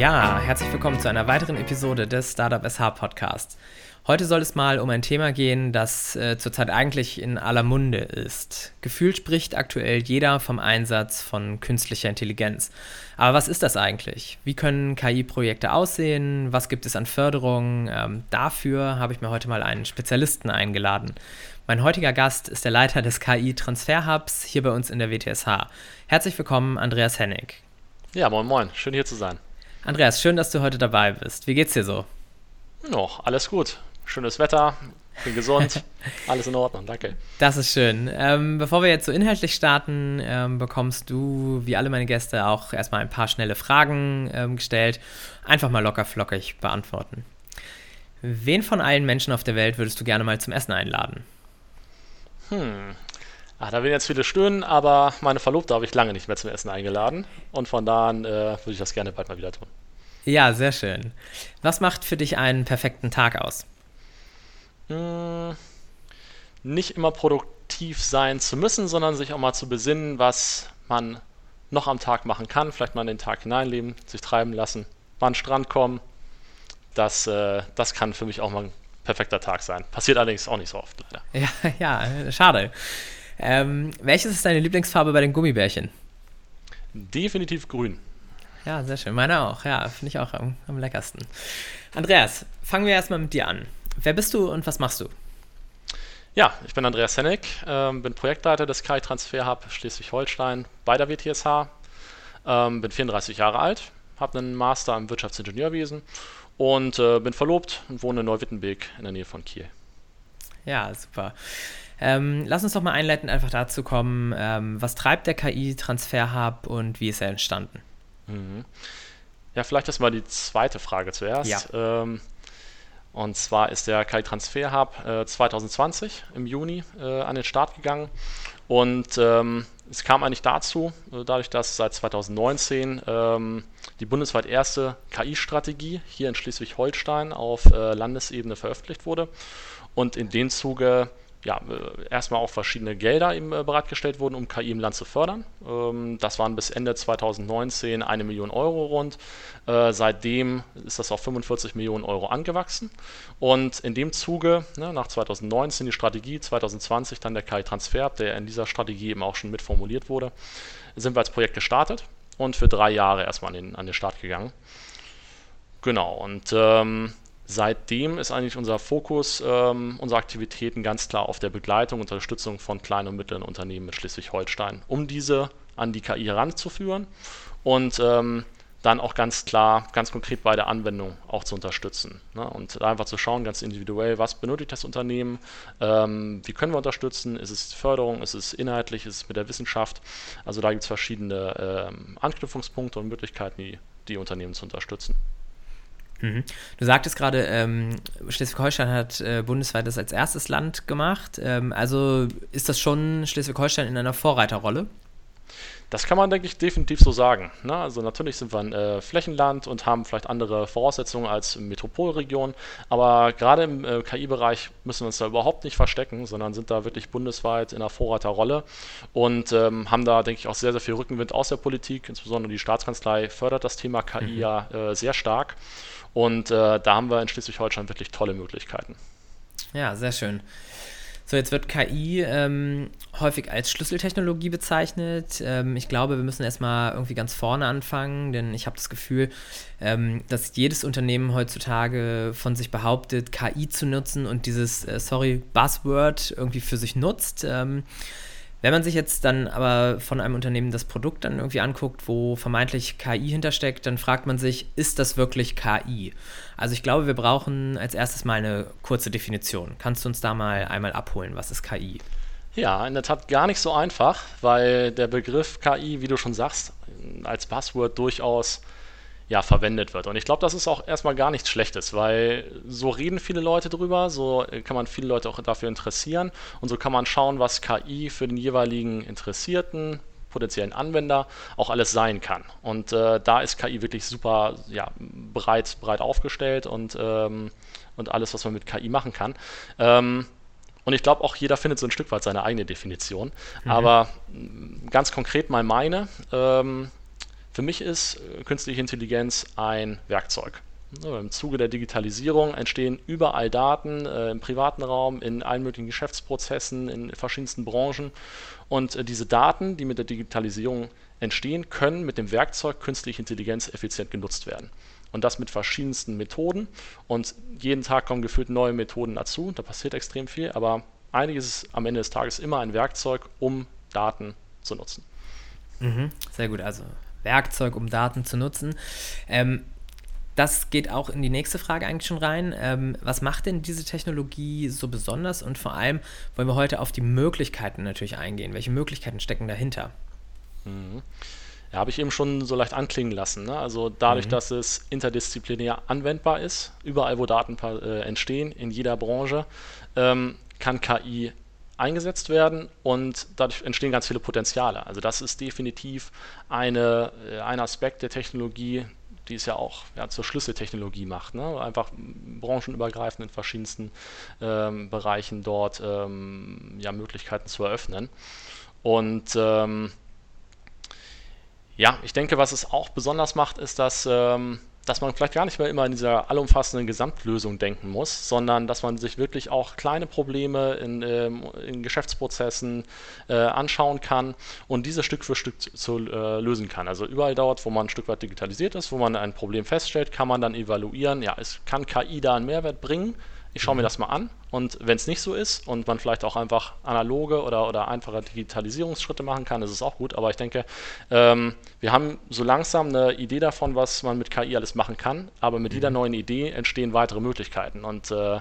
Ja, herzlich willkommen zu einer weiteren Episode des Startup SH Podcasts. Heute soll es mal um ein Thema gehen, das äh, zurzeit eigentlich in aller Munde ist. Gefühlt spricht aktuell jeder vom Einsatz von künstlicher Intelligenz. Aber was ist das eigentlich? Wie können KI-Projekte aussehen? Was gibt es an Förderungen? Ähm, dafür habe ich mir heute mal einen Spezialisten eingeladen. Mein heutiger Gast ist der Leiter des KI-Transfer-Hubs hier bei uns in der WTSH. Herzlich willkommen, Andreas Hennig. Ja, moin, moin. Schön hier zu sein. Andreas, schön, dass du heute dabei bist. Wie geht's dir so? Noch, alles gut. Schönes Wetter, bin gesund, alles in Ordnung, danke. Das ist schön. Ähm, bevor wir jetzt so inhaltlich starten, ähm, bekommst du, wie alle meine Gäste, auch erstmal ein paar schnelle Fragen ähm, gestellt. Einfach mal locker flockig beantworten. Wen von allen Menschen auf der Welt würdest du gerne mal zum Essen einladen? Hm, Ach, da werden jetzt viele stöhnen, aber meine Verlobte habe ich lange nicht mehr zum Essen eingeladen. Und von da an äh, würde ich das gerne bald mal wieder tun. Ja, sehr schön. Was macht für dich einen perfekten Tag aus? Hm, nicht immer produktiv sein zu müssen, sondern sich auch mal zu besinnen, was man noch am Tag machen kann. Vielleicht mal in den Tag hineinleben, sich treiben lassen, mal an den Strand kommen. Das, äh, das kann für mich auch mal ein perfekter Tag sein. Passiert allerdings auch nicht so oft, leider. Ja, ja, schade. Ähm, welches ist deine Lieblingsfarbe bei den Gummibärchen? Definitiv grün. Ja, sehr schön. Meine auch. Ja, finde ich auch am, am, leckersten. Andreas, fangen wir erstmal mit dir an. Wer bist du und was machst du? Ja, ich bin Andreas Hennig, äh, bin Projektleiter des KI Transfer Hub Schleswig-Holstein bei der WTSH, ähm, bin 34 Jahre alt, habe einen Master im Wirtschaftsingenieurwesen und äh, bin verlobt und wohne in Neuwittenbeek in der Nähe von Kiel. Ja, super. Ähm, lass uns doch mal einleitend einfach dazu kommen, ähm, was treibt der KI-Transfer-Hub und wie ist er entstanden? Mhm. Ja, vielleicht erstmal die zweite Frage zuerst. Ja. Ähm, und zwar ist der KI-Transfer Hub äh, 2020 im Juni äh, an den Start gegangen. Und ähm, es kam eigentlich dazu, äh, dadurch, dass seit 2019 ähm, die bundesweit erste KI-Strategie hier in Schleswig-Holstein auf äh, Landesebene veröffentlicht wurde. Und in dem Zuge ja, äh, erstmal auch verschiedene Gelder eben äh, bereitgestellt wurden, um KI im Land zu fördern. Ähm, das waren bis Ende 2019 eine Million Euro rund. Äh, seitdem ist das auf 45 Millionen Euro angewachsen. Und in dem Zuge, ne, nach 2019 die Strategie, 2020 dann der KI-Transfer, der in dieser Strategie eben auch schon mitformuliert wurde, sind wir als Projekt gestartet und für drei Jahre erstmal an den, an den Start gegangen. Genau, und ähm, Seitdem ist eigentlich unser Fokus, ähm, unsere Aktivitäten ganz klar auf der Begleitung und Unterstützung von kleinen und mittleren Unternehmen in Schleswig-Holstein, um diese an die KI heranzuführen und ähm, dann auch ganz klar, ganz konkret bei der Anwendung auch zu unterstützen. Ne? Und einfach zu schauen, ganz individuell, was benötigt das Unternehmen, ähm, wie können wir unterstützen, ist es Förderung, ist es inhaltlich, ist es mit der Wissenschaft. Also da gibt es verschiedene ähm, Anknüpfungspunkte und Möglichkeiten, die, die Unternehmen zu unterstützen. Mhm. Du sagtest gerade, ähm, Schleswig-Holstein hat äh, bundesweit das als erstes Land gemacht. Ähm, also ist das schon Schleswig-Holstein in einer Vorreiterrolle? Das kann man, denke ich, definitiv so sagen. Ne? Also natürlich sind wir ein äh, Flächenland und haben vielleicht andere Voraussetzungen als Metropolregion, aber gerade im äh, KI-Bereich müssen wir uns da überhaupt nicht verstecken, sondern sind da wirklich bundesweit in einer Vorreiterrolle und ähm, haben da, denke ich, auch sehr, sehr viel Rückenwind aus der Politik. Insbesondere die Staatskanzlei fördert das Thema KI mhm. ja äh, sehr stark und äh, da haben wir in Schleswig-Holstein wirklich tolle Möglichkeiten. Ja, sehr schön. So, jetzt wird KI ähm, häufig als Schlüsseltechnologie bezeichnet. Ähm, ich glaube, wir müssen erstmal irgendwie ganz vorne anfangen, denn ich habe das Gefühl, ähm, dass jedes Unternehmen heutzutage von sich behauptet, KI zu nutzen und dieses, äh, sorry, Buzzword irgendwie für sich nutzt. Wenn man sich jetzt dann aber von einem Unternehmen das Produkt dann irgendwie anguckt, wo vermeintlich KI hintersteckt, dann fragt man sich, ist das wirklich KI? Also ich glaube, wir brauchen als erstes mal eine kurze Definition. Kannst du uns da mal einmal abholen, was ist KI? Ja, in der Tat gar nicht so einfach, weil der Begriff KI, wie du schon sagst, als Passwort durchaus ja, verwendet wird. Und ich glaube, das ist auch erstmal gar nichts Schlechtes, weil so reden viele Leute drüber, so kann man viele Leute auch dafür interessieren und so kann man schauen, was KI für den jeweiligen Interessierten, potenziellen Anwender auch alles sein kann. Und äh, da ist KI wirklich super ja, breit, breit aufgestellt und, ähm, und alles, was man mit KI machen kann. Ähm, und ich glaube, auch jeder findet so ein Stück weit seine eigene Definition. Mhm. Aber ganz konkret mal meine. Ähm, Für mich ist äh, künstliche Intelligenz ein Werkzeug. Im Zuge der Digitalisierung entstehen überall Daten äh, im privaten Raum, in allen möglichen Geschäftsprozessen, in verschiedensten Branchen. Und äh, diese Daten, die mit der Digitalisierung entstehen, können mit dem Werkzeug künstliche Intelligenz effizient genutzt werden. Und das mit verschiedensten Methoden. Und jeden Tag kommen gefühlt neue Methoden dazu. Da passiert extrem viel. Aber eigentlich ist am Ende des Tages immer ein Werkzeug, um Daten zu nutzen. Mhm, sehr gut. Also Werkzeug, um Daten zu nutzen. Ähm, das geht auch in die nächste Frage eigentlich schon rein. Ähm, was macht denn diese Technologie so besonders? Und vor allem wollen wir heute auf die Möglichkeiten natürlich eingehen. Welche Möglichkeiten stecken dahinter? Mhm. Ja, habe ich eben schon so leicht anklingen lassen. Ne? Also dadurch, mhm. dass es interdisziplinär anwendbar ist, überall wo Daten äh, entstehen, in jeder Branche, ähm, kann KI eingesetzt werden und dadurch entstehen ganz viele Potenziale. Also das ist definitiv eine, äh, ein Aspekt der Technologie, die es ja auch ja, zur Schlüsseltechnologie macht. Ne? Einfach branchenübergreifend in verschiedensten ähm, Bereichen dort ähm, ja, Möglichkeiten zu eröffnen. Und ähm, ja, ich denke, was es auch besonders macht, ist, dass ähm, dass man vielleicht gar nicht mehr immer in dieser allumfassenden Gesamtlösung denken muss, sondern dass man sich wirklich auch kleine Probleme in, ähm, in Geschäftsprozessen äh, anschauen kann und diese Stück für Stück zu, zu äh, lösen kann. Also überall dort, wo man ein Stück weit digitalisiert ist, wo man ein Problem feststellt, kann man dann evaluieren, ja, es kann KI da einen Mehrwert bringen ich schaue mir das mal an und wenn es nicht so ist und man vielleicht auch einfach analoge oder, oder einfache Digitalisierungsschritte machen kann, ist es auch gut. Aber ich denke, ähm, wir haben so langsam eine Idee davon, was man mit KI alles machen kann, aber mit mhm. jeder neuen Idee entstehen weitere Möglichkeiten und äh,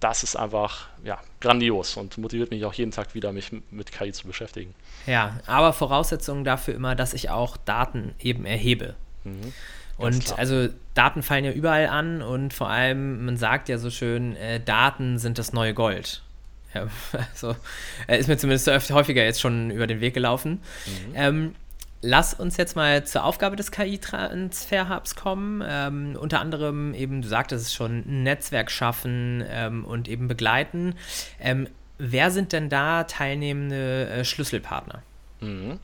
das ist einfach ja, grandios und motiviert mich auch jeden Tag wieder, mich mit KI zu beschäftigen. Ja, aber Voraussetzungen dafür immer, dass ich auch Daten eben erhebe. Mhm. Und also Daten fallen ja überall an und vor allem, man sagt ja so schön, äh, Daten sind das neue Gold. Ja, also äh, ist mir zumindest öfter, häufiger jetzt schon über den Weg gelaufen. Mhm. Ähm, lass uns jetzt mal zur Aufgabe des KI-Transfer-Hubs kommen. Ähm, unter anderem eben, du sagtest es schon, ein Netzwerk schaffen ähm, und eben begleiten. Ähm, wer sind denn da teilnehmende äh, Schlüsselpartner? Mhm.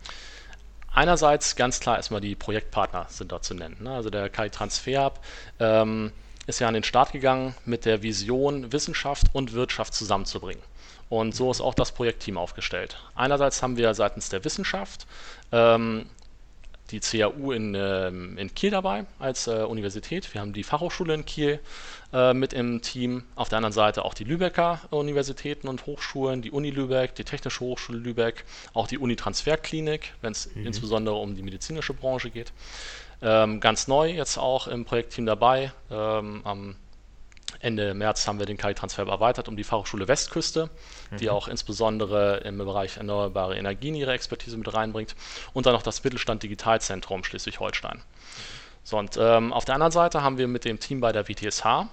Einerseits ganz klar erstmal die Projektpartner sind dort zu nennen. Ne? Also der KI Transfer Hub ähm, ist ja an den Start gegangen mit der Vision, Wissenschaft und Wirtschaft zusammenzubringen. Und so ist auch das Projektteam aufgestellt. Einerseits haben wir seitens der Wissenschaft ähm, die CAU in, ähm, in Kiel dabei als äh, Universität. Wir haben die Fachhochschule in Kiel äh, mit im Team. Auf der anderen Seite auch die Lübecker Universitäten und Hochschulen, die Uni Lübeck, die Technische Hochschule Lübeck, auch die Uni Transferklinik, wenn es mhm. insbesondere um die medizinische Branche geht. Ähm, ganz neu jetzt auch im Projektteam dabei. Ähm, am Ende März haben wir den KI-Transfer erweitert um die Fachhochschule Westküste, mhm. die auch insbesondere im Bereich erneuerbare Energien ihre Expertise mit reinbringt. Und dann noch das Mittelstand Digitalzentrum Schleswig-Holstein. So, und ähm, auf der anderen Seite haben wir mit dem Team bei der WTSH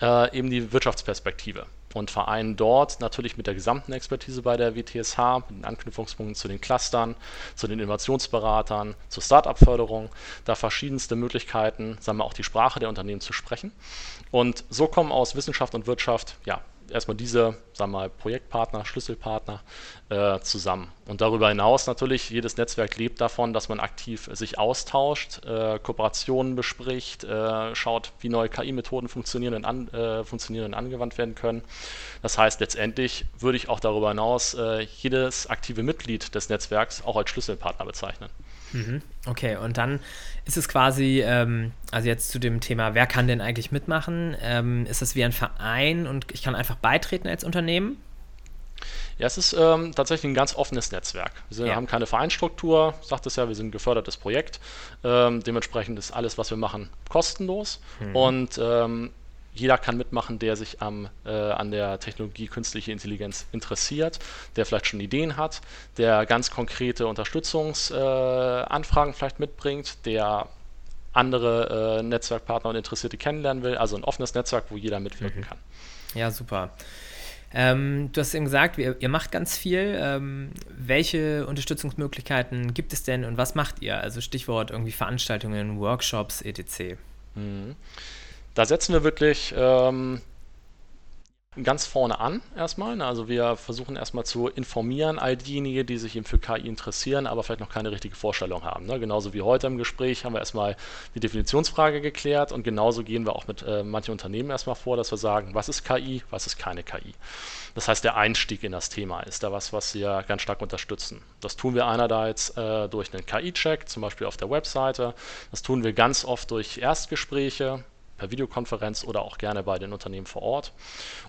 äh, eben die Wirtschaftsperspektive und vereinen dort natürlich mit der gesamten Expertise bei der WTSH, mit den Anknüpfungspunkten zu den Clustern, zu den Innovationsberatern, zur Start-up-Förderung, da verschiedenste Möglichkeiten, sagen wir auch die Sprache der Unternehmen zu sprechen. Und so kommen aus Wissenschaft und Wirtschaft ja, erstmal diese, sagen wir mal, Projektpartner, Schlüsselpartner äh, zusammen. Und darüber hinaus natürlich, jedes Netzwerk lebt davon, dass man aktiv sich austauscht, äh, Kooperationen bespricht, äh, schaut, wie neue KI-Methoden funktionieren und, äh, funktionieren und angewandt werden können. Das heißt, letztendlich würde ich auch darüber hinaus äh, jedes aktive Mitglied des Netzwerks auch als Schlüsselpartner bezeichnen. Mhm. Okay, und dann ist es quasi, ähm, also jetzt zu dem Thema, wer kann denn eigentlich mitmachen? Ähm, ist es wie ein Verein und ich kann einfach beitreten als Unternehmen? Ja, es ist ähm, tatsächlich ein ganz offenes Netzwerk. Wir ja. haben keine Vereinsstruktur, sagt es ja, wir sind ein gefördertes Projekt. Ähm, dementsprechend ist alles, was wir machen, kostenlos. Mhm. Und ähm, jeder kann mitmachen, der sich am, äh, an der Technologie künstliche Intelligenz interessiert, der vielleicht schon Ideen hat, der ganz konkrete Unterstützungsanfragen äh, vielleicht mitbringt, der andere äh, Netzwerkpartner und Interessierte kennenlernen will. Also ein offenes Netzwerk, wo jeder mitwirken mhm. kann. Ja, super. Ähm, du hast eben gesagt, ihr, ihr macht ganz viel. Ähm, welche Unterstützungsmöglichkeiten gibt es denn und was macht ihr? Also Stichwort irgendwie Veranstaltungen, Workshops, etc. Mhm da setzen wir wirklich ähm, ganz vorne an erstmal. Also wir versuchen erstmal zu informieren all diejenigen, die sich eben für KI interessieren, aber vielleicht noch keine richtige Vorstellung haben. Ne? Genauso wie heute im Gespräch haben wir erstmal die Definitionsfrage geklärt und genauso gehen wir auch mit äh, manchen Unternehmen erstmal vor, dass wir sagen, was ist KI, was ist keine KI. Das heißt, der Einstieg in das Thema ist da was, was wir ganz stark unterstützen. Das tun wir einerseits äh, durch einen KI-Check, zum Beispiel auf der Webseite. Das tun wir ganz oft durch Erstgespräche, per Videokonferenz oder auch gerne bei den Unternehmen vor Ort.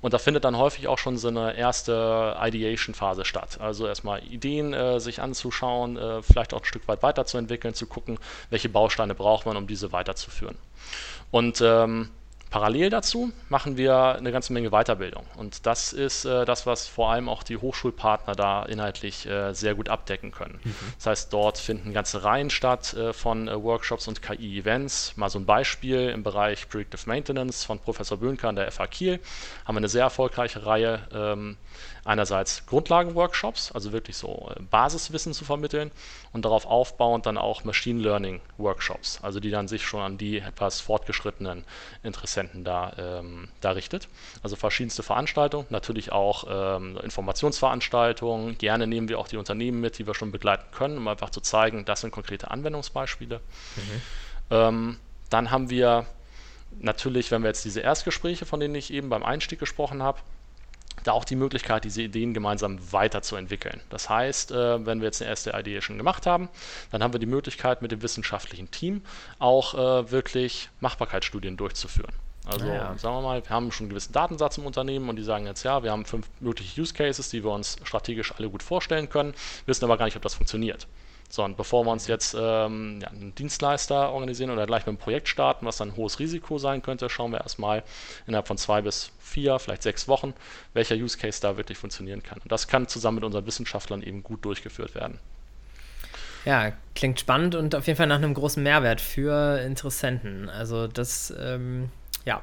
Und da findet dann häufig auch schon so eine erste Ideation-Phase statt. Also erstmal Ideen äh, sich anzuschauen, äh, vielleicht auch ein Stück weit weiterzuentwickeln, zu gucken, welche Bausteine braucht man, um diese weiterzuführen. Und ähm, Parallel dazu machen wir eine ganze Menge Weiterbildung. Und das ist äh, das, was vor allem auch die Hochschulpartner da inhaltlich äh, sehr gut abdecken können. Mhm. Das heißt, dort finden ganze Reihen statt äh, von äh, Workshops und KI-Events. Mal so ein Beispiel im Bereich Predictive Maintenance von Professor Böhnke an der FH Kiel haben wir eine sehr erfolgreiche Reihe. Ähm, einerseits Grundlagenworkshops, also wirklich so äh, Basiswissen zu vermitteln und darauf aufbauend dann auch Machine Learning Workshops, also die dann sich schon an die etwas fortgeschrittenen Interessenten da, ähm, da richtet. Also verschiedenste Veranstaltungen, natürlich auch ähm, Informationsveranstaltungen. Gerne nehmen wir auch die Unternehmen mit, die wir schon begleiten können, um einfach zu zeigen, das sind konkrete Anwendungsbeispiele. Mhm. Ähm, dann haben wir natürlich, wenn wir jetzt diese Erstgespräche, von denen ich eben beim Einstieg gesprochen habe, da auch die Möglichkeit, diese Ideen gemeinsam weiterzuentwickeln. Das heißt, äh, wenn wir jetzt eine erste Idee schon gemacht haben, dann haben wir die Möglichkeit, mit dem wissenschaftlichen Team auch äh, wirklich Machbarkeitsstudien durchzuführen. Also naja. sagen wir mal, wir haben schon einen gewissen Datensatz im Unternehmen und die sagen jetzt, ja, wir haben fünf mögliche Use Cases, die wir uns strategisch alle gut vorstellen können, wissen aber gar nicht, ob das funktioniert. So, und bevor wir uns jetzt ähm, ja, einen Dienstleister organisieren oder gleich mit einem Projekt starten, was dann ein hohes Risiko sein könnte, schauen wir erstmal innerhalb von zwei bis vier, vielleicht sechs Wochen, welcher Use Case da wirklich funktionieren kann. Und das kann zusammen mit unseren Wissenschaftlern eben gut durchgeführt werden. Ja, klingt spannend und auf jeden Fall nach einem großen Mehrwert für Interessenten. Also das, ähm, ja.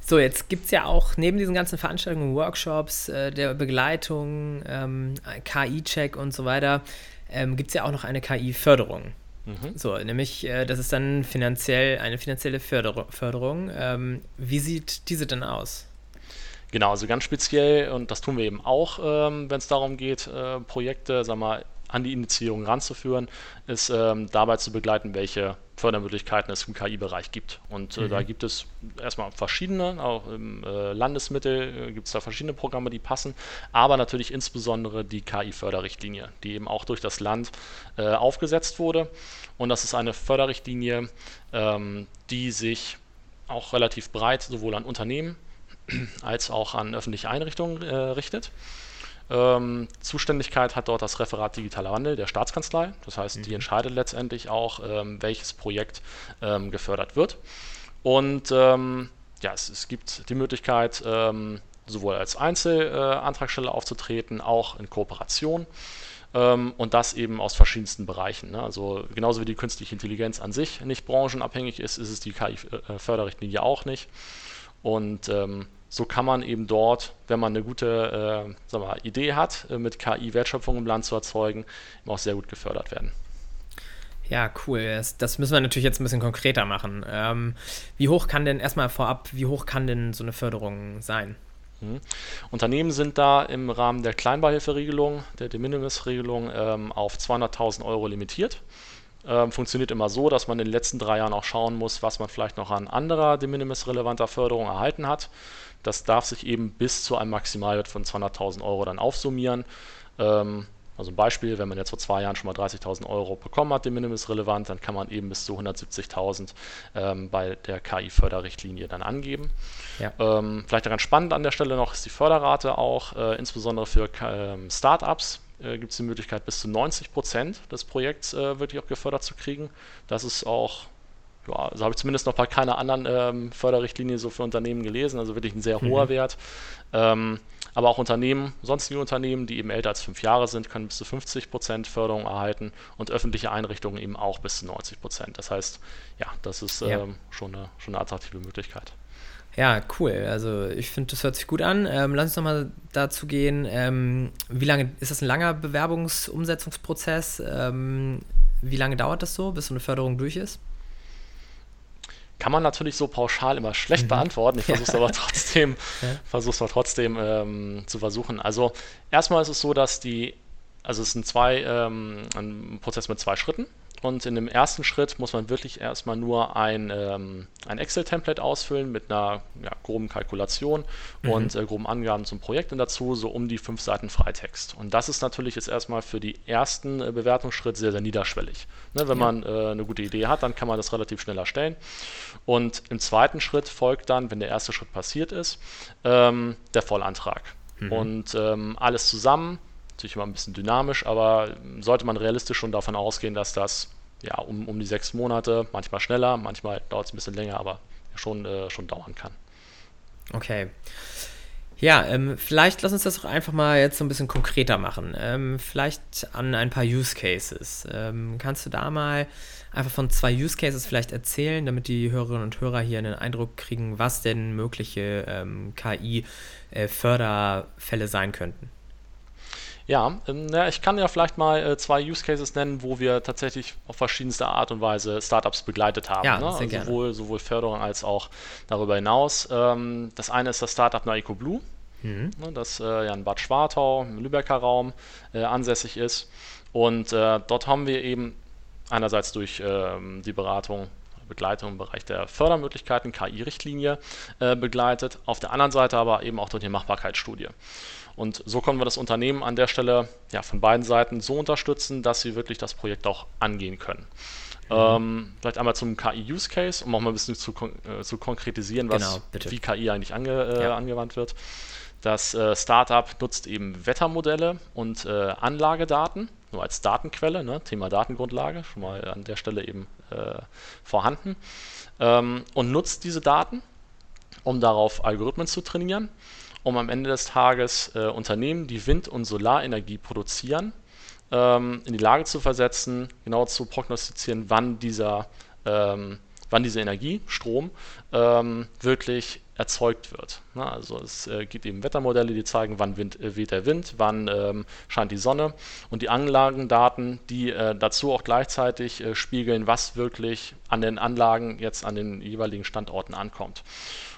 So, jetzt gibt es ja auch neben diesen ganzen Veranstaltungen, Workshops, äh, der Begleitung, ähm, KI-Check und so weiter, ähm, gibt es ja auch noch eine KI-Förderung. Mhm. So, nämlich, äh, das ist dann finanziell eine finanzielle Förder Förderung. Ähm, wie sieht diese denn aus? Genau, also ganz speziell, und das tun wir eben auch, ähm, wenn es darum geht, äh, Projekte, sag mal, an die Indizierung ranzuführen, ist ähm, dabei zu begleiten, welche Fördermöglichkeiten es im KI-Bereich gibt. Und äh, mhm. da gibt es erstmal verschiedene, auch im äh, Landesmittel äh, gibt es da verschiedene Programme, die passen, aber natürlich insbesondere die KI-Förderrichtlinie, die eben auch durch das Land äh, aufgesetzt wurde. Und das ist eine Förderrichtlinie, ähm, die sich auch relativ breit sowohl an Unternehmen als auch an öffentliche Einrichtungen äh, richtet. Ähm, Zuständigkeit hat dort das Referat Digitaler Wandel der Staatskanzlei. Das heißt, mhm. die entscheidet letztendlich auch, ähm, welches Projekt ähm, gefördert wird. Und ähm, ja, es, es, gibt die Möglichkeit, ähm, sowohl als Einzelantragsteller äh, aufzutreten, auch in Kooperation. Ähm, und das eben aus verschiedensten Bereichen. Ne? Also genauso wie die künstliche Intelligenz an sich nicht branchenabhängig ist, ist es die KI-Förderrichtlinie auch nicht. Und ähm, so kann man eben dort, wenn man eine gute äh, mal, Idee hat, äh, mit KI Wertschöpfung im Land zu erzeugen, auch sehr gut gefördert werden. Ja, cool. Das, das, müssen wir natürlich jetzt ein bisschen konkreter machen. Ähm, wie hoch kann denn, erstmal vorab, wie hoch kann denn so eine Förderung sein? Mhm. Unternehmen sind da im Rahmen der Kleinbeihilferegelung, der De Minimis-Regelung, ähm, auf 200.000 Euro limitiert. Ähm, funktioniert immer so, dass man in den letzten drei Jahren auch schauen muss, was man vielleicht noch an anderer De Minimis-relevanter Förderung erhalten hat. Das darf sich eben bis zu einem Maximalwert von 200.000 Euro dann aufsummieren. Ähm, also ein Beispiel, wenn man jetzt vor zwei Jahren schon mal 30.000 Euro bekommen hat, dem Minimis relevant, dann kann man eben bis zu 170.000 ähm, bei der KI-Förderrichtlinie dann angeben. Ja. Ähm, vielleicht ganz spannend an der Stelle noch ist die Förderrate auch, äh, insbesondere für ähm, Startups äh, gibt es die Möglichkeit, bis zu 90 Prozent des Projekts äh, wirklich auch gefördert zu kriegen. Das ist auch ja, also habe ich zumindest noch bei keiner anderen ähm, Förderrichtlinie so für Unternehmen gelesen, also wirklich ein sehr mhm. hoher Wert. Ähm, aber auch Unternehmen, sonstige Unternehmen, die eben älter als fünf Jahre sind, können bis zu 50 Prozent Förderung erhalten und öffentliche Einrichtungen eben auch bis zu 90 Prozent. Das heißt, ja, das ist ja. Ähm, schon, eine, schon eine attraktive Möglichkeit. Ja, cool. Also ich finde, das hört sich gut an. Ähm, lass uns nochmal dazu gehen. Ähm, wie lange ist das ein langer Bewerbungsumsetzungsprozess? Ähm, wie lange dauert das so, bis so eine Förderung durch ist? kann man natürlich so pauschal immer schlecht mhm. beantworten. Ich versuche es aber trotzdem, ja. versuche es trotzdem ähm, zu versuchen. Also erstmal ist es so, dass die, also es sind zwei, ähm, ein Prozess mit zwei Schritten. Und in dem ersten Schritt muss man wirklich erstmal nur ein, ähm, ein Excel-Template ausfüllen mit einer ja, groben Kalkulation mhm. und äh, groben Angaben zum Projekt und dazu so um die fünf Seiten Freitext. Und das ist natürlich jetzt erstmal für die ersten äh, Bewertungsschritt sehr, sehr niederschwellig. Ne, wenn ja. man äh, eine gute Idee hat, dann kann man das relativ schnell erstellen. Und im zweiten Schritt folgt dann, wenn der erste Schritt passiert ist, ähm, der Vollantrag. Mhm. Und ähm, alles zusammen natürlich immer ein bisschen dynamisch, aber sollte man realistisch schon davon ausgehen, dass das ja um, um die sechs Monate, manchmal schneller, manchmal dauert es ein bisschen länger, aber schon, äh, schon dauern kann. Okay. Ja, ähm, vielleicht lass uns das doch einfach mal jetzt so ein bisschen konkreter machen. Ähm, vielleicht an ein paar Use Cases. Ähm, kannst du da mal einfach von zwei Use Cases vielleicht erzählen, damit die Hörerinnen und Hörer hier einen Eindruck kriegen, was denn mögliche ähm, KI-Förderfälle äh, sein könnten? Ja, ähm, ja, ich kann ja vielleicht mal äh, zwei Use Cases nennen, wo wir tatsächlich auf verschiedenste Art und Weise Startups begleitet haben. Ja, ne? sehr also sowohl, sowohl Förderung als auch darüber hinaus. Ähm, das eine ist das Startup Naiko Blue, mhm. ne, das äh, ja in Bad Schwartau im Lübecker Raum äh, ansässig ist. Und äh, dort haben wir eben einerseits durch ähm, die Beratung Begleitung im Bereich der Fördermöglichkeiten, KI-Richtlinie äh, begleitet, auf der anderen Seite aber eben auch durch die Machbarkeitsstudie. Und so können wir das Unternehmen an der Stelle ja, von beiden Seiten so unterstützen, dass sie wirklich das Projekt auch angehen können. Mhm. Ähm, vielleicht einmal zum KI-Use-Case, um auch mal ein bisschen zu, äh, zu konkretisieren, was, genau, wie KI eigentlich ange, äh, ja. angewandt wird. Das äh, Startup nutzt eben Wettermodelle und äh, Anlagedaten, nur als Datenquelle, ne? Thema Datengrundlage, schon mal an der Stelle eben äh, vorhanden, ähm, und nutzt diese Daten, um darauf Algorithmen zu trainieren um am Ende des Tages äh, Unternehmen, die Wind- und Solarenergie produzieren, ähm, in die Lage zu versetzen, genau zu prognostizieren, wann dieser ähm, wann diese Energie, Strom, ähm, wirklich erzeugt wird. Na, also es äh, gibt eben Wettermodelle, die zeigen, wann Wind, äh, weht der Wind, wann ähm, scheint die Sonne und die Anlagendaten, die äh, dazu auch gleichzeitig äh, spiegeln, was wirklich an den Anlagen jetzt an den jeweiligen Standorten ankommt.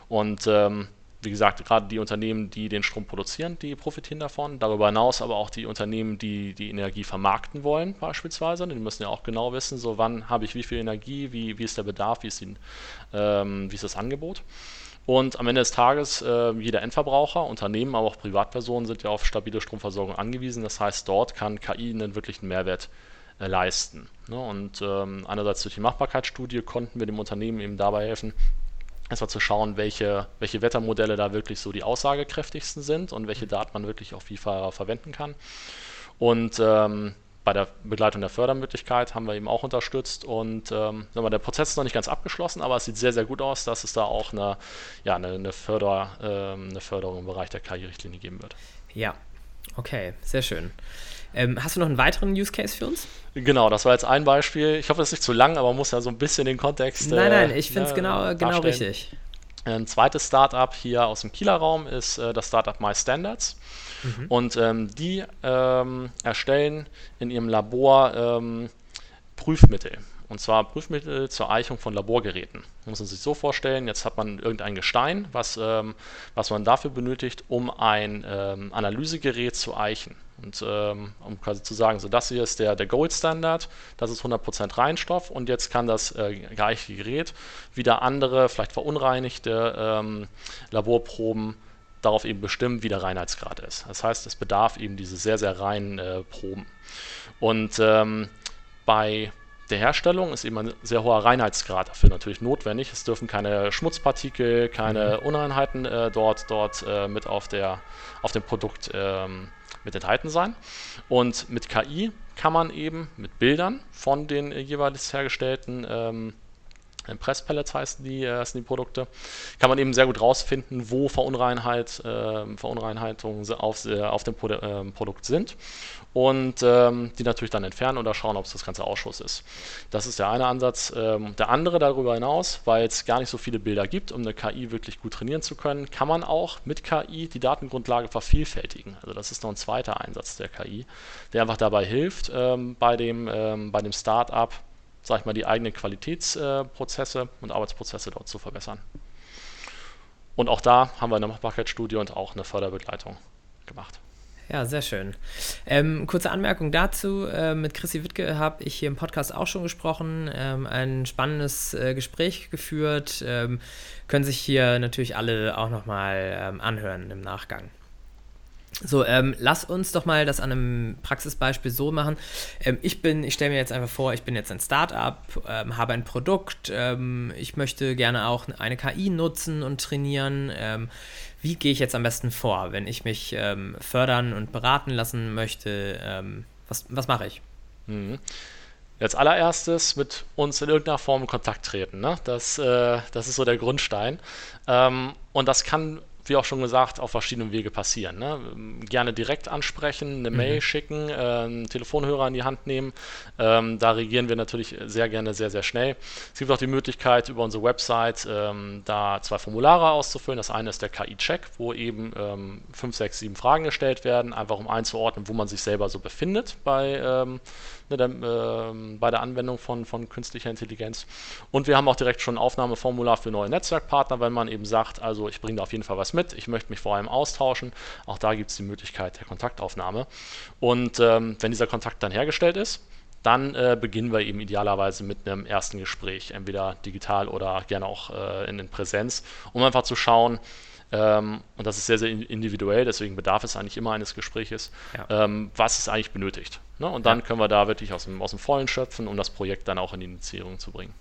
Und ähm, wie gesagt, gerade die Unternehmen, die den Strom produzieren, die profitieren davon. Darüber hinaus aber auch die Unternehmen, die die Energie vermarkten wollen, beispielsweise. Die müssen ja auch genau wissen, so wann habe ich wie viel Energie, wie, wie ist der Bedarf, wie ist, die, ähm, wie ist das Angebot. Und am Ende des Tages, äh, jeder Endverbraucher, Unternehmen, aber auch Privatpersonen sind ja auf stabile Stromversorgung angewiesen. Das heißt, dort kann KI einen wirklichen Mehrwert äh, leisten. Ne? Und ähm, einerseits durch die Machbarkeitsstudie konnten wir dem Unternehmen eben dabei helfen, erstmal zu schauen, welche, welche Wettermodelle da wirklich so die aussagekräftigsten sind und welche Daten man wirklich auf FIFA verwenden kann. Und ähm, bei der Begleitung der Fördermöglichkeit haben wir eben auch unterstützt und ähm, der Prozess ist noch nicht ganz abgeschlossen, aber es sieht sehr, sehr gut aus, dass es da auch eine, ja, eine, eine, Förder, ähm, eine Förderung im Bereich der KI-Richtlinie geben wird. Ja, okay, sehr schön. Ähm, hast du noch einen weiteren Use Case für uns? Genau, das war jetzt ein Beispiel. Ich hoffe, es ist nicht zu lang, aber man muss ja so ein bisschen den Kontext. Nein, nein, äh, ich finde es genau, genau richtig. Ein zweites Startup hier aus dem Kieler Raum ist äh, das Startup MyStandards. Mhm. Und ähm, die ähm, erstellen in ihrem Labor ähm, Prüfmittel. Und zwar Prüfmittel zur Eichung von Laborgeräten. muss man sich so vorstellen, jetzt hat man irgendein Gestein, was, ähm, was man dafür benötigt, um ein ähm, Analysegerät zu eichen. Und ähm, um quasi zu sagen, so das hier ist der, der Gold-Standard, das ist 100% Reinstoff und jetzt kann das äh, gleiche Gerät wieder andere, vielleicht verunreinigte ähm, Laborproben darauf eben bestimmen, wie der Reinheitsgrad ist. Das heißt, es bedarf eben diese sehr, sehr reinen äh, Proben. Und ähm, bei der Herstellung ist eben ein sehr hoher Reinheitsgrad dafür natürlich notwendig. Es dürfen keine Schmutzpartikel, keine mhm. Unreinheiten äh, dort, dort äh, mit auf, der, auf dem Produkt ähm, mit enthalten sein. Und mit KI kann man eben mit Bildern von den äh, jeweils hergestellten ähm, Presspellets heißen die, äh, heißen die Produkte, kann man eben sehr gut rausfinden, wo Verunreinheit, äh, Verunreinheitungen auf, äh, auf dem Pro äh, Produkt sind und ähm, die natürlich dann entfernen oder schauen, ob es das ganze Ausschuss ist. Das ist der eine Ansatz. Ähm, der andere darüber hinaus, weil es gar nicht so viele Bilder gibt, um eine KI wirklich gut trainieren zu können, kann man auch mit KI die Datengrundlage vervielfältigen. Also das ist noch ein zweiter Einsatz der KI, der einfach dabei hilft, ähm, bei dem, ähm, bei dem Start-up sag ich mal, die eigenen Qualitätsprozesse äh, und Arbeitsprozesse dort zu verbessern. Und auch da haben wir eine Machbarkeitsstudie und auch eine Förderbegleitung gemacht. Ja, sehr schön. Ähm, kurze Anmerkung dazu. Äh, mit Chrissy Wittke habe ich hier im Podcast auch schon gesprochen, ähm, ein spannendes äh, Gespräch geführt. Ähm, können sich hier natürlich alle auch nochmal ähm, anhören im Nachgang. So, ähm, lass uns doch mal das an einem Praxisbeispiel so machen. Ähm, ich bin, ich stelle mir jetzt einfach vor, ich bin jetzt ein Startup, ähm, habe ein Produkt, ähm, ich möchte gerne auch eine KI nutzen und trainieren. Ähm, wie gehe ich jetzt am besten vor, wenn ich mich ähm, fördern und beraten lassen möchte? was, was mache ich? Mhm. Als allererstes mit uns in irgendeiner Form in Kontakt treten. Ne? Das, äh, das ist so der Grundstein. und das kann wie auch schon gesagt, auf verschiedenen Wege passieren. Ne? Gerne direkt ansprechen, eine mhm. Mail schicken, äh, einen Telefonhörer in die Hand nehmen. Ähm, da reagieren wir natürlich sehr gerne sehr, sehr schnell. Es gibt auch die Möglichkeit, über unsere Website ähm, da zwei Formulare auszufüllen. Das eine ist der KI-Check, wo eben ähm, fünf, sechs, sieben Fragen gestellt werden, einfach um einzuordnen, wo man sich selber so befindet bei ähm, ne, der, äh, bei der Anwendung von, von künstlicher Intelligenz. Und wir haben auch direkt schon ein Aufnahmeformular für neue Netzwerkpartner, wenn man eben sagt, also ich bringe da auf jeden Fall was mit, ich möchte mich vor allem austauschen. Auch da gibt es die Möglichkeit der Kontaktaufnahme. Und ähm, wenn dieser Kontakt dann hergestellt ist, dann äh, beginnen wir eben idealerweise mit einem ersten Gespräch, entweder digital oder gerne auch äh, in, in Präsenz, um einfach zu schauen, ähm, und das ist sehr, sehr individuell, deswegen bedarf es eigentlich immer eines Gespräches, ja. ähm, was es eigentlich benötigt. Ne? Und dann ja. können wir da wirklich aus dem, aus dem Vollen schöpfen, um das Projekt dann auch in die Initiierung zu bringen.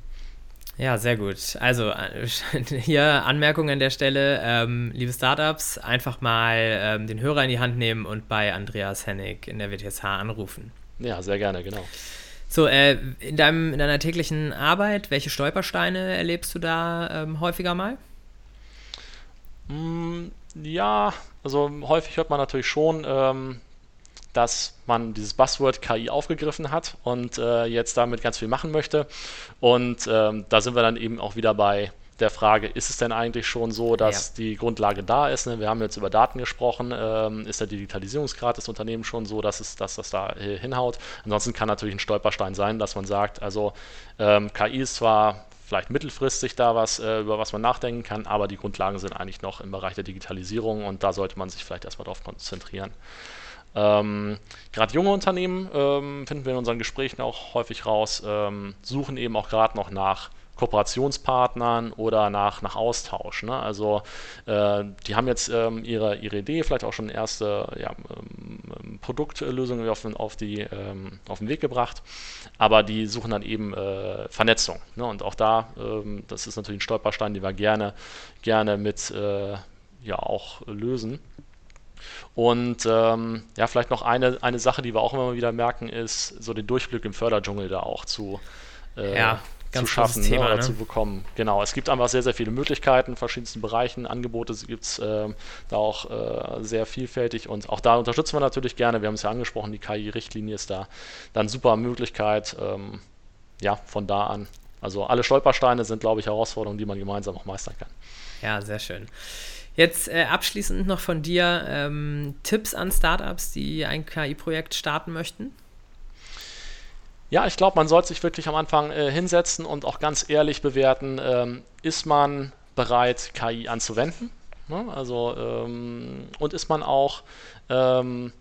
Ja, sehr gut. Also äh, hier Anmerkung an der Stelle, ähm, liebe Startups, einfach mal ähm, den Hörer in die Hand nehmen und bei Andreas Hennig in der WTSH anrufen. Ja, sehr gerne, genau. So, äh, in, deinem, in deiner täglichen Arbeit, welche Stolpersteine erlebst du da ähm, häufiger mal? Mm, ja, also häufig hört man natürlich schon, ähm, dass man dieses Buzzword KI aufgegriffen hat und äh, jetzt damit ganz viel machen möchte. Und ähm, da sind wir dann eben auch wieder bei der Frage, ist es denn eigentlich schon so, dass ja. die Grundlage da ist? Ne? Wir haben jetzt über Daten gesprochen. Ähm, ist der Digitalisierungsgrad des Unternehmens schon so, dass, es, dass das da hinhaut? Ansonsten kann natürlich ein Stolperstein sein, dass man sagt, also ähm, KI ist zwar vielleicht mittelfristig da was, äh, über was man nachdenken kann, aber die Grundlagen sind eigentlich noch im Bereich der Digitalisierung und da sollte man sich vielleicht erstmal darauf konzentrieren. Ähm, gerade junge Unternehmen ähm, finden wir in unseren Gesprächen auch häufig raus, ähm, suchen eben auch gerade noch nach Kooperationspartnern oder nach, nach Austausch. Ne? Also äh, die haben jetzt ähm, ihre, ihre Idee, vielleicht auch schon erste ja, ähm, Produktlösungen auf, auf, die, ähm, auf den Weg gebracht, aber die suchen dann eben äh, Vernetzung. Ne? Und auch da, ähm, das ist natürlich ein Stolperstein, den wir gerne, gerne mit äh, ja auch lösen. Und ähm, ja, vielleicht noch eine, eine Sache, die wir auch immer wieder merken, ist so den Durchblick im Förderdschungel da auch zu, äh, ja zu schaffen ne, Thema, ne, oder ne? zu bekommen. Genau, es gibt einfach sehr, sehr viele Möglichkeiten in verschiedensten Bereichen. Angebote gibt es äh, da auch äh, sehr vielfältig und auch da unterstützen wir natürlich gerne. Wir haben es ja angesprochen, die KI-Richtlinie ist da dann super Möglichkeit. Ähm, ja, von da an. Also alle Stolpersteine sind, glaube ich, Herausforderungen, die man gemeinsam auch meistern kann. Ja, sehr schön. Jetzt äh, abschließend noch von dir ähm, Tipps an Startups, die ein KI-Projekt starten möchten? Ja, ich glaube, man sollte sich wirklich am Anfang äh, hinsetzen und auch ganz ehrlich bewerten, ähm, ist man bereit, KI anzuwenden? Ne? Also, ähm, und ist man auch ähm,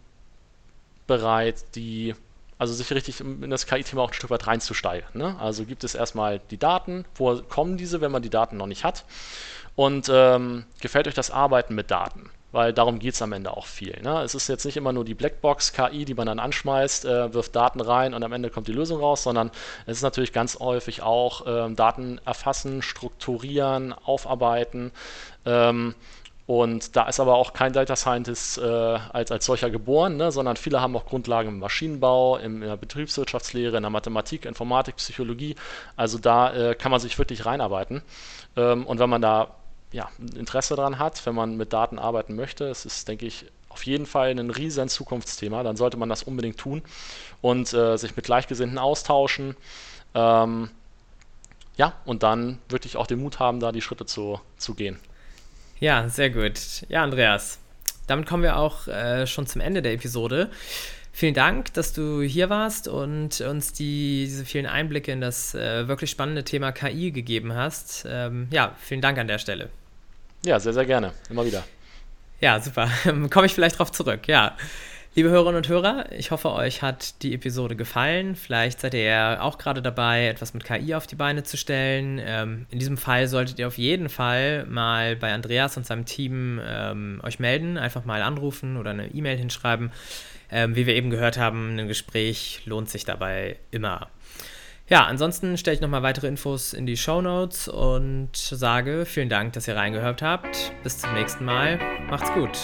bereit, die, also sich richtig in das KI-Thema auch ein Stück weit reinzusteigen. Ne? Also gibt es erstmal die Daten, wo kommen diese, wenn man die Daten noch nicht hat? Und ähm, gefällt euch das Arbeiten mit Daten? weil darum geht es am Ende auch viel. Ne? Es ist jetzt nicht immer nur die Blackbox-KI, die man dann anschmeißt, äh, wirft Daten rein und am Ende kommt die Lösung raus, sondern es ist natürlich ganz häufig auch äh, Daten erfassen, strukturieren, aufarbeiten. Ähm, und da ist aber auch kein Data Scientist äh, als, als solcher geboren, ne, sondern viele haben auch Grundlagen im Maschinenbau, im, in der Betriebswirtschaftslehre, in der Mathematik, Informatik, Psychologie. Also da äh, kann man sich wirklich reinarbeiten. Ähm, und wenn man da ja, Interesse daran hat, wenn man mit Daten arbeiten möchte, es ist, denke ich, auf jeden Fall ein riesen Zukunftsthema, dann sollte man das unbedingt tun und äh, sich mit Gleichgesinnten austauschen. Ähm, ja, und dann wirklich auch den Mut haben, da die Schritte zu, zu gehen. Ja, sehr gut. Ja, Andreas, damit kommen wir auch äh, schon zum Ende der Episode. Vielen Dank, dass du hier warst und uns die, diese vielen Einblicke in das äh, wirklich spannende Thema KI gegeben hast. Ähm, ja, vielen Dank an der Stelle. Ja, sehr, sehr gerne. Immer wieder. Ja, super. Komme ich vielleicht drauf zurück. Ja. Liebe Hörerinnen und Hörer, ich hoffe, euch hat die Episode gefallen. Vielleicht seid ihr ja auch gerade dabei, etwas mit KI auf die Beine zu stellen. Ähm, in diesem Fall solltet ihr auf jeden Fall mal bei Andreas und seinem Team ähm, euch melden, einfach mal anrufen oder eine E-Mail hinschreiben. Ähm, wie wir eben gehört haben, ein Gespräch lohnt sich dabei immer. Ja, ansonsten stelle ich nochmal weitere Infos in die Show Notes und sage vielen Dank, dass ihr reingehört habt. Bis zum nächsten Mal. Macht's gut.